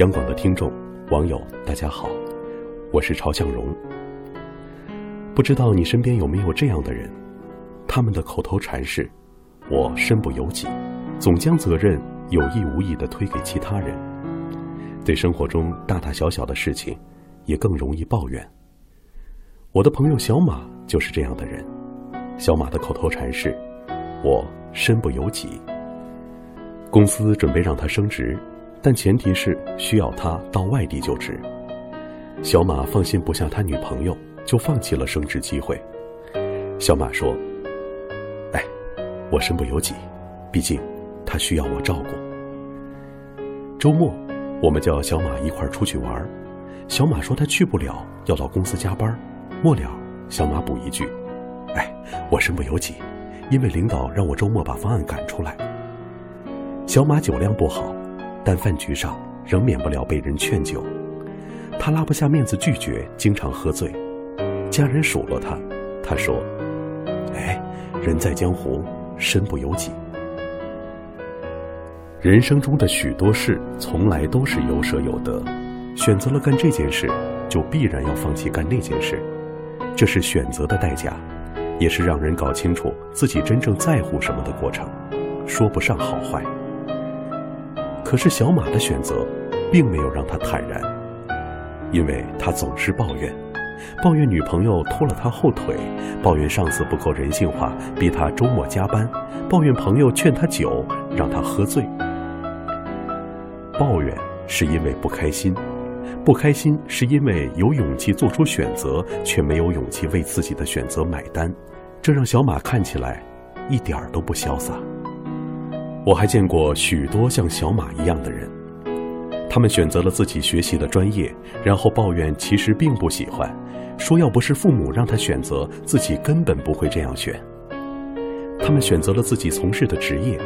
央广的听众、网友，大家好，我是朝向荣。不知道你身边有没有这样的人？他们的口头禅是：“我身不由己”，总将责任有意无意地推给其他人。对生活中大大小小的事情，也更容易抱怨。我的朋友小马就是这样的人。小马的口头禅是：“我身不由己。”公司准备让他升职，但前提是需要他到外地就职。小马放心不下他女朋友，就放弃了升职机会。小马说：“哎，我身不由己，毕竟他需要我照顾。”周末，我们叫小马一块出去玩。小马说他去不了，要到公司加班。末了，小马补一句：“哎，我身不由己，因为领导让我周末把方案赶出来。”小马酒量不好，但饭局上仍免不了被人劝酒。他拉不下面子拒绝，经常喝醉。家人数落他，他说：“哎，人在江湖，身不由己。人生中的许多事，从来都是有舍有得。选择了干这件事，就必然要放弃干那件事。这是选择的代价，也是让人搞清楚自己真正在乎什么的过程。说不上好坏。”可是小马的选择，并没有让他坦然，因为他总是抱怨，抱怨女朋友拖了他后腿，抱怨上司不够人性化，逼他周末加班，抱怨朋友劝他酒，让他喝醉。抱怨是因为不开心，不开心是因为有勇气做出选择，却没有勇气为自己的选择买单，这让小马看起来一点儿都不潇洒。我还见过许多像小马一样的人，他们选择了自己学习的专业，然后抱怨其实并不喜欢，说要不是父母让他选择，自己根本不会这样选。他们选择了自己从事的职业，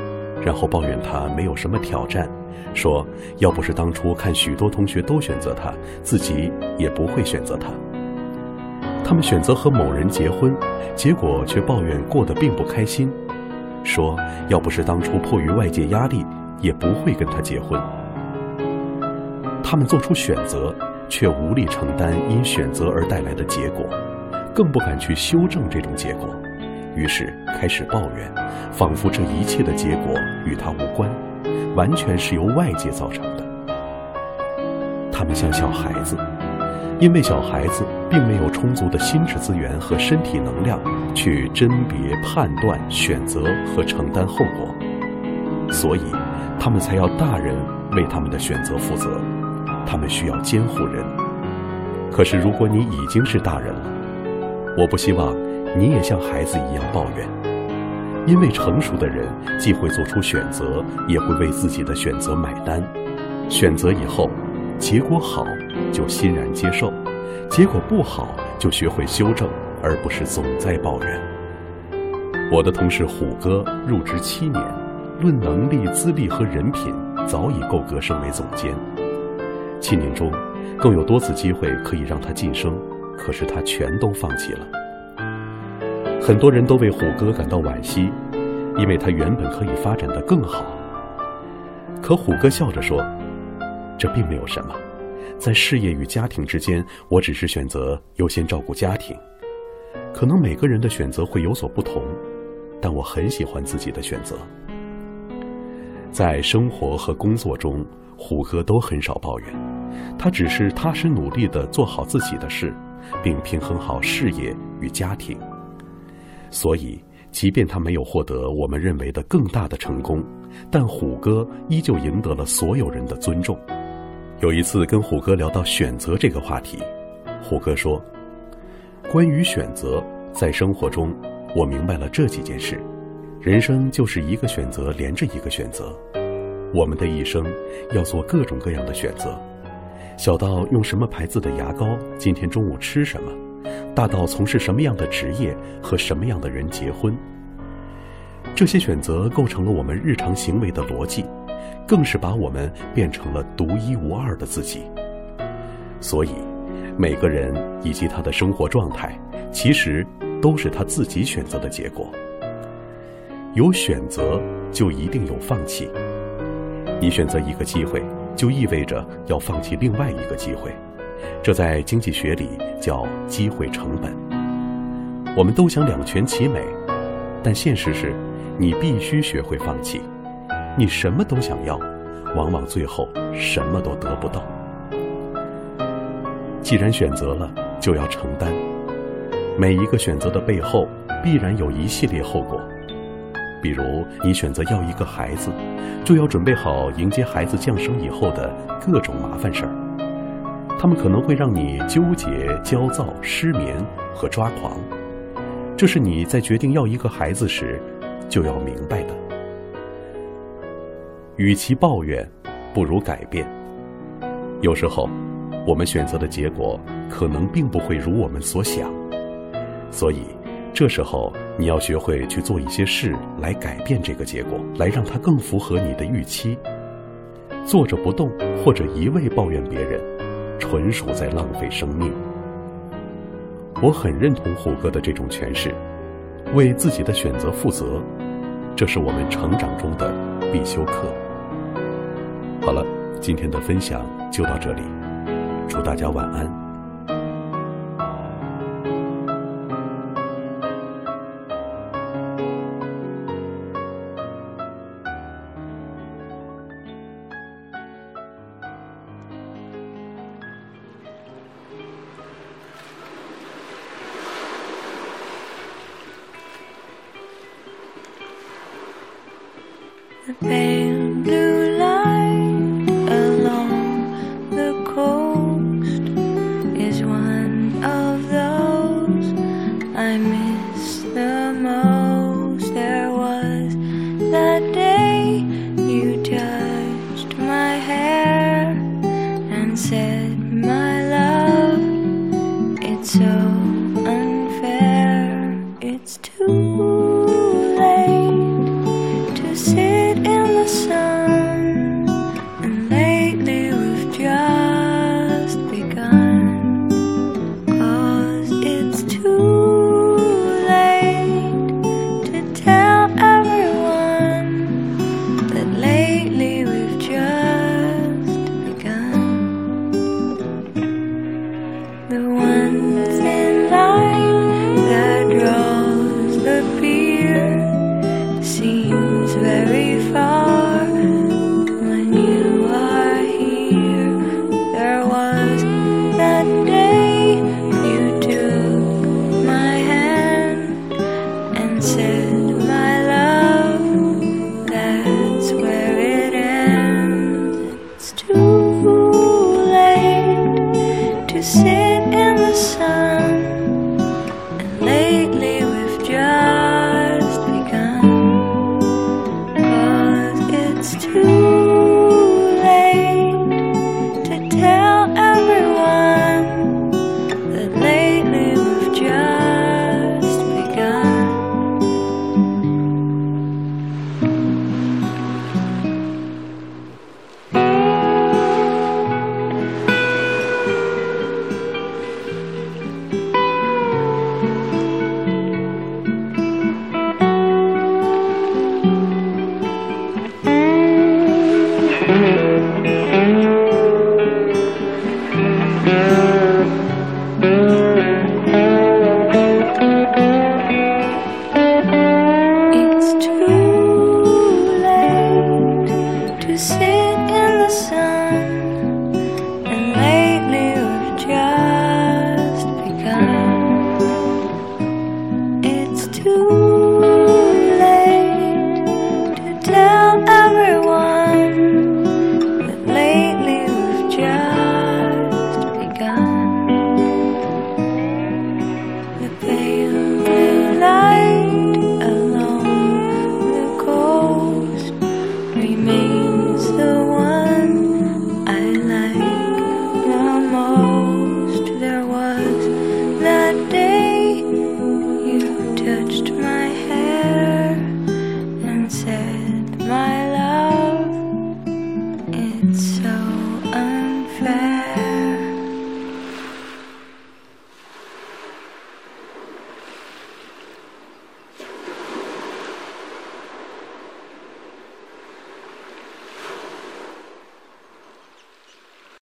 然后抱怨他没有什么挑战，说要不是当初看许多同学都选择他，自己也不会选择他。他们选择和某人结婚，结果却抱怨过得并不开心。说，要不是当初迫于外界压力，也不会跟他结婚。他们做出选择，却无力承担因选择而带来的结果，更不敢去修正这种结果，于是开始抱怨，仿佛这一切的结果与他无关，完全是由外界造成的。他们像小孩子。因为小孩子并没有充足的心智资源和身体能量去甄别、判断、选择和承担后果，所以他们才要大人为他们的选择负责。他们需要监护人。可是如果你已经是大人了，我不希望你也像孩子一样抱怨，因为成熟的人既会做出选择，也会为自己的选择买单。选择以后，结果好。就欣然接受，结果不好就学会修正，而不是总在抱怨。我的同事虎哥入职七年，论能力、资历和人品，早已够格升为总监。七年中，更有多次机会可以让他晋升，可是他全都放弃了。很多人都为虎哥感到惋惜，因为他原本可以发展的更好。可虎哥笑着说：“这并没有什么。”在事业与家庭之间，我只是选择优先照顾家庭。可能每个人的选择会有所不同，但我很喜欢自己的选择。在生活和工作中，虎哥都很少抱怨，他只是踏实努力地做好自己的事，并平衡好事业与家庭。所以，即便他没有获得我们认为的更大的成功，但虎哥依旧赢得了所有人的尊重。有一次跟虎哥聊到选择这个话题，虎哥说：“关于选择，在生活中，我明白了这几件事。人生就是一个选择连着一个选择，我们的一生要做各种各样的选择，小到用什么牌子的牙膏，今天中午吃什么，大到从事什么样的职业和什么样的人结婚。这些选择构成了我们日常行为的逻辑。”更是把我们变成了独一无二的自己。所以，每个人以及他的生活状态，其实都是他自己选择的结果。有选择，就一定有放弃。你选择一个机会，就意味着要放弃另外一个机会。这在经济学里叫机会成本。我们都想两全其美，但现实是，你必须学会放弃。你什么都想要，往往最后什么都得不到。既然选择了，就要承担。每一个选择的背后，必然有一系列后果。比如，你选择要一个孩子，就要准备好迎接孩子降生以后的各种麻烦事儿。他们可能会让你纠结、焦躁、失眠和抓狂。这是你在决定要一个孩子时就要明白的。与其抱怨，不如改变。有时候，我们选择的结果可能并不会如我们所想，所以。这时候，你要学会去做一些事来改变这个结果，来让它更符合你的预期。坐着不动或者一味抱怨别人，纯属在浪费生命。我很认同虎哥的这种诠释：为自己的选择负责，这是我们成长中的必修课。好了，今天的分享就到这里，祝大家晚安。The most. There was that day you touched my hair and said, My love, it's so unfair. It's too late to sit in the sun,